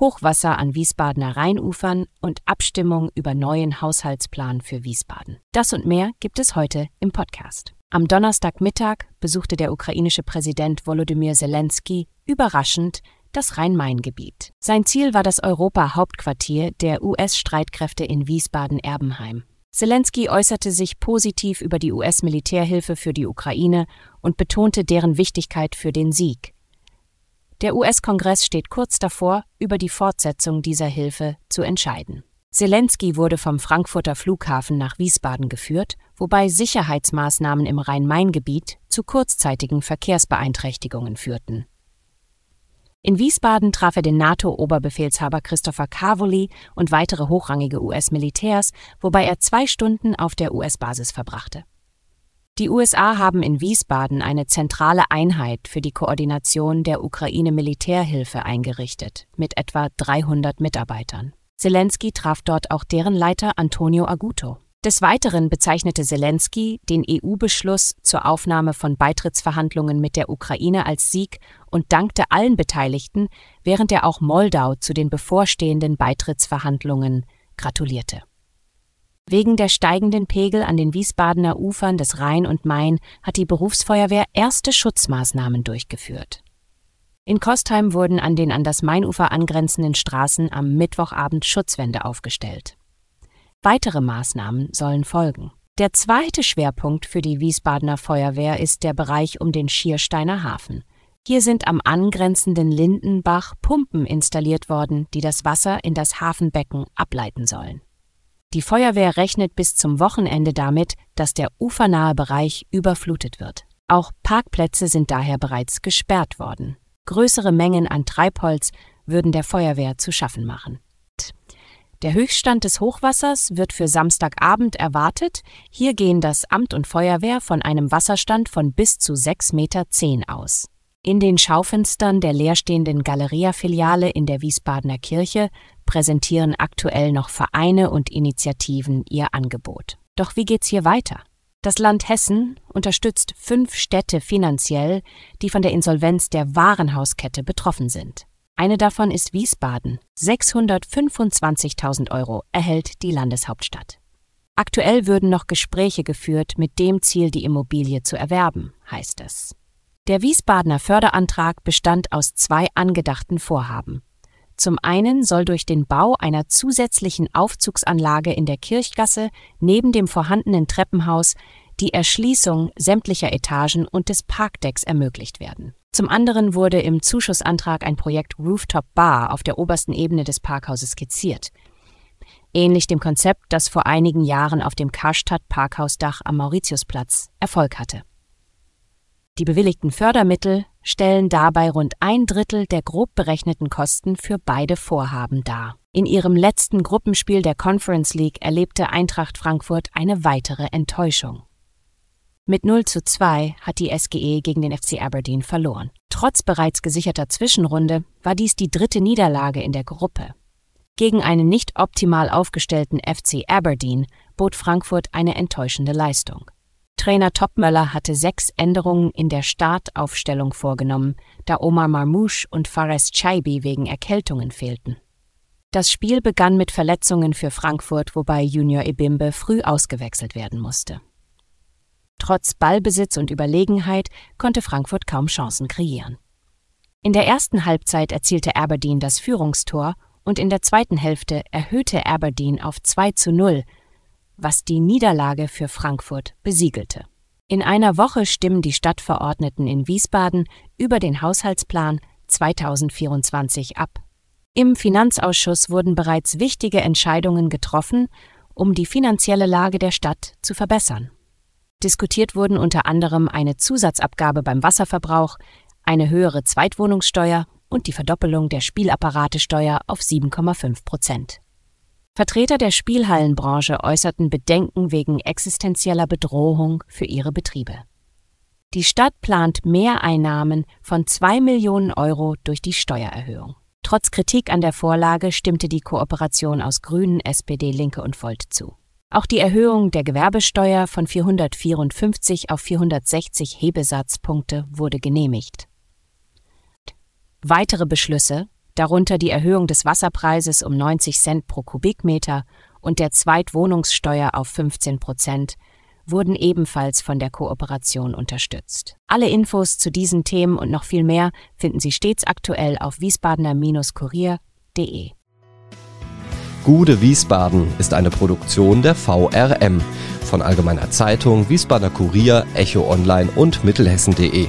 Hochwasser an Wiesbadener Rheinufern und Abstimmung über neuen Haushaltsplan für Wiesbaden. Das und mehr gibt es heute im Podcast. Am Donnerstagmittag besuchte der ukrainische Präsident Volodymyr Zelensky überraschend das Rhein-Main-Gebiet. Sein Ziel war das Europa-Hauptquartier der US-Streitkräfte in Wiesbaden-Erbenheim. Zelensky äußerte sich positiv über die US-Militärhilfe für die Ukraine und betonte deren Wichtigkeit für den Sieg. Der US-Kongress steht kurz davor, über die Fortsetzung dieser Hilfe zu entscheiden. Zelensky wurde vom Frankfurter Flughafen nach Wiesbaden geführt, wobei Sicherheitsmaßnahmen im Rhein-Main-Gebiet zu kurzzeitigen Verkehrsbeeinträchtigungen führten. In Wiesbaden traf er den NATO-Oberbefehlshaber Christopher Cavoli und weitere hochrangige US-Militärs, wobei er zwei Stunden auf der US-Basis verbrachte. Die USA haben in Wiesbaden eine zentrale Einheit für die Koordination der Ukraine-Militärhilfe eingerichtet, mit etwa 300 Mitarbeitern. Zelensky traf dort auch deren Leiter Antonio Aguto. Des Weiteren bezeichnete Zelensky den EU-Beschluss zur Aufnahme von Beitrittsverhandlungen mit der Ukraine als Sieg und dankte allen Beteiligten, während er auch Moldau zu den bevorstehenden Beitrittsverhandlungen gratulierte. Wegen der steigenden Pegel an den Wiesbadener Ufern des Rhein und Main hat die Berufsfeuerwehr erste Schutzmaßnahmen durchgeführt. In Kostheim wurden an den an das Mainufer angrenzenden Straßen am Mittwochabend Schutzwände aufgestellt. Weitere Maßnahmen sollen folgen. Der zweite Schwerpunkt für die Wiesbadener Feuerwehr ist der Bereich um den Schiersteiner Hafen. Hier sind am angrenzenden Lindenbach Pumpen installiert worden, die das Wasser in das Hafenbecken ableiten sollen. Die Feuerwehr rechnet bis zum Wochenende damit, dass der ufernahe Bereich überflutet wird. Auch Parkplätze sind daher bereits gesperrt worden. Größere Mengen an Treibholz würden der Feuerwehr zu schaffen machen. Der Höchststand des Hochwassers wird für Samstagabend erwartet. Hier gehen das Amt und Feuerwehr von einem Wasserstand von bis zu 6,10 Meter aus. In den Schaufenstern der leerstehenden Galeria-Filiale in der Wiesbadener Kirche präsentieren aktuell noch Vereine und Initiativen ihr Angebot. Doch wie geht's hier weiter? Das Land Hessen unterstützt fünf Städte finanziell, die von der Insolvenz der Warenhauskette betroffen sind. Eine davon ist Wiesbaden. 625.000 Euro erhält die Landeshauptstadt. Aktuell würden noch Gespräche geführt mit dem Ziel, die Immobilie zu erwerben, heißt es. Der Wiesbadener Förderantrag bestand aus zwei angedachten Vorhaben. Zum einen soll durch den Bau einer zusätzlichen Aufzugsanlage in der Kirchgasse neben dem vorhandenen Treppenhaus die Erschließung sämtlicher Etagen und des Parkdecks ermöglicht werden. Zum anderen wurde im Zuschussantrag ein Projekt Rooftop Bar auf der obersten Ebene des Parkhauses skizziert. Ähnlich dem Konzept, das vor einigen Jahren auf dem Karstadt Parkhausdach am Mauritiusplatz Erfolg hatte. Die bewilligten Fördermittel stellen dabei rund ein Drittel der grob berechneten Kosten für beide Vorhaben dar. In ihrem letzten Gruppenspiel der Conference League erlebte Eintracht Frankfurt eine weitere Enttäuschung. Mit 0 zu 2 hat die SGE gegen den FC Aberdeen verloren. Trotz bereits gesicherter Zwischenrunde war dies die dritte Niederlage in der Gruppe. Gegen einen nicht optimal aufgestellten FC Aberdeen bot Frankfurt eine enttäuschende Leistung. Trainer Topmöller hatte sechs Änderungen in der Startaufstellung vorgenommen, da Omar Marmouche und Fares Chaibi wegen Erkältungen fehlten. Das Spiel begann mit Verletzungen für Frankfurt, wobei Junior Ebimbe früh ausgewechselt werden musste. Trotz Ballbesitz und Überlegenheit konnte Frankfurt kaum Chancen kreieren. In der ersten Halbzeit erzielte Aberdeen das Führungstor und in der zweiten Hälfte erhöhte Aberdeen auf 2 zu 0, was die Niederlage für Frankfurt besiegelte. In einer Woche stimmen die Stadtverordneten in Wiesbaden über den Haushaltsplan 2024 ab. Im Finanzausschuss wurden bereits wichtige Entscheidungen getroffen, um die finanzielle Lage der Stadt zu verbessern. Diskutiert wurden unter anderem eine Zusatzabgabe beim Wasserverbrauch, eine höhere Zweitwohnungssteuer, und die Verdoppelung der Spielapparatesteuer auf 7,5 Prozent. Vertreter der Spielhallenbranche äußerten Bedenken wegen existenzieller Bedrohung für ihre Betriebe. Die Stadt plant Mehreinnahmen von 2 Millionen Euro durch die Steuererhöhung. Trotz Kritik an der Vorlage stimmte die Kooperation aus Grünen, SPD, Linke und Volt zu. Auch die Erhöhung der Gewerbesteuer von 454 auf 460 Hebesatzpunkte wurde genehmigt. Weitere Beschlüsse darunter die Erhöhung des Wasserpreises um 90 Cent pro Kubikmeter und der Zweitwohnungssteuer auf 15 Prozent, wurden ebenfalls von der Kooperation unterstützt. Alle Infos zu diesen Themen und noch viel mehr finden Sie stets aktuell auf wiesbadener-kurier.de. Gude Wiesbaden ist eine Produktion der VRM von Allgemeiner Zeitung, Wiesbadener Kurier, Echo Online und Mittelhessen.de.